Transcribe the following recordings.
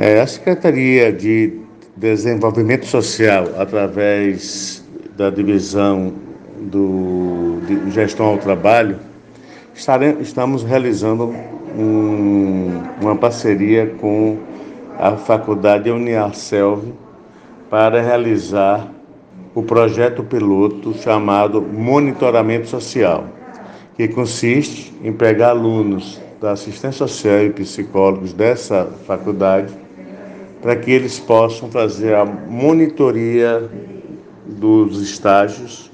É, a Secretaria de Desenvolvimento Social, através da divisão do, de gestão ao trabalho, estamos realizando um, uma parceria com a Faculdade Uniarselv para realizar o projeto piloto chamado Monitoramento Social, que consiste em pegar alunos da assistência social e psicólogos dessa faculdade para que eles possam fazer a monitoria dos estágios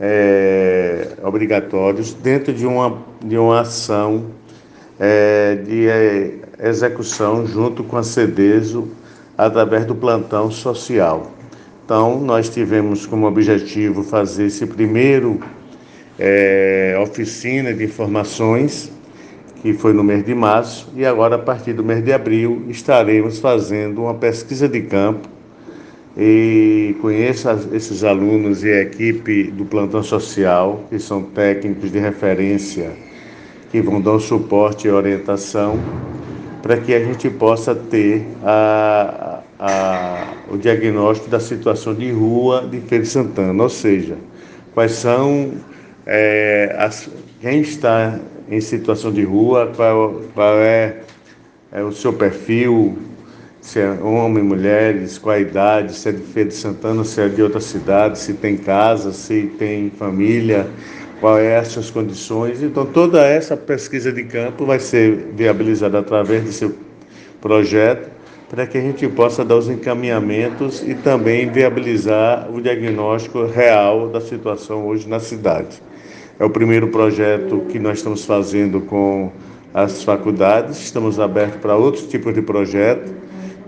é, obrigatórios dentro de uma, de uma ação é, de é, execução junto com a CEDESO através do plantão social. Então, nós tivemos como objetivo fazer esse primeiro é, oficina de informações que foi no mês de março, e agora, a partir do mês de abril, estaremos fazendo uma pesquisa de campo. E conheço esses alunos e a equipe do plantão social, que são técnicos de referência, que vão dar suporte e orientação, para que a gente possa ter a, a, o diagnóstico da situação de rua de Feira de Santana, ou seja, quais são é, as, quem está em situação de rua, qual, qual é, é, o seu perfil, se é homem, mulheres, qual a idade, se é de Feira de Santana, se é de outra cidade, se tem casa, se tem família, quais é as suas condições. Então, toda essa pesquisa de campo vai ser viabilizada através desse projeto para que a gente possa dar os encaminhamentos e também viabilizar o diagnóstico real da situação hoje na cidade. É o primeiro projeto que nós estamos fazendo com as faculdades, estamos abertos para outros tipos de projeto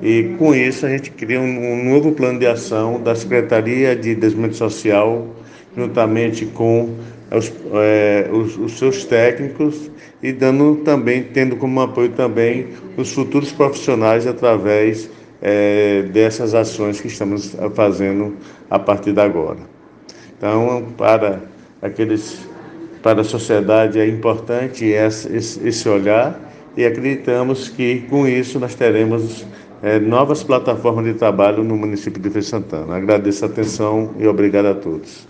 e com isso a gente cria um, novo plano de ação da Secretaria de Desenvolvimento Social, juntamente com os, é, os, os, seus técnicos e dando também, tendo como apoio também os futuros profissionais através é, dessas ações que estamos fazendo a partir de agora. Então, para aqueles para a sociedade é importante esse, olhar e acreditamos que com isso nós teremos é, novas plataformas de trabalho no município de Feira Santana. Agradeço a atenção e obrigado a todos.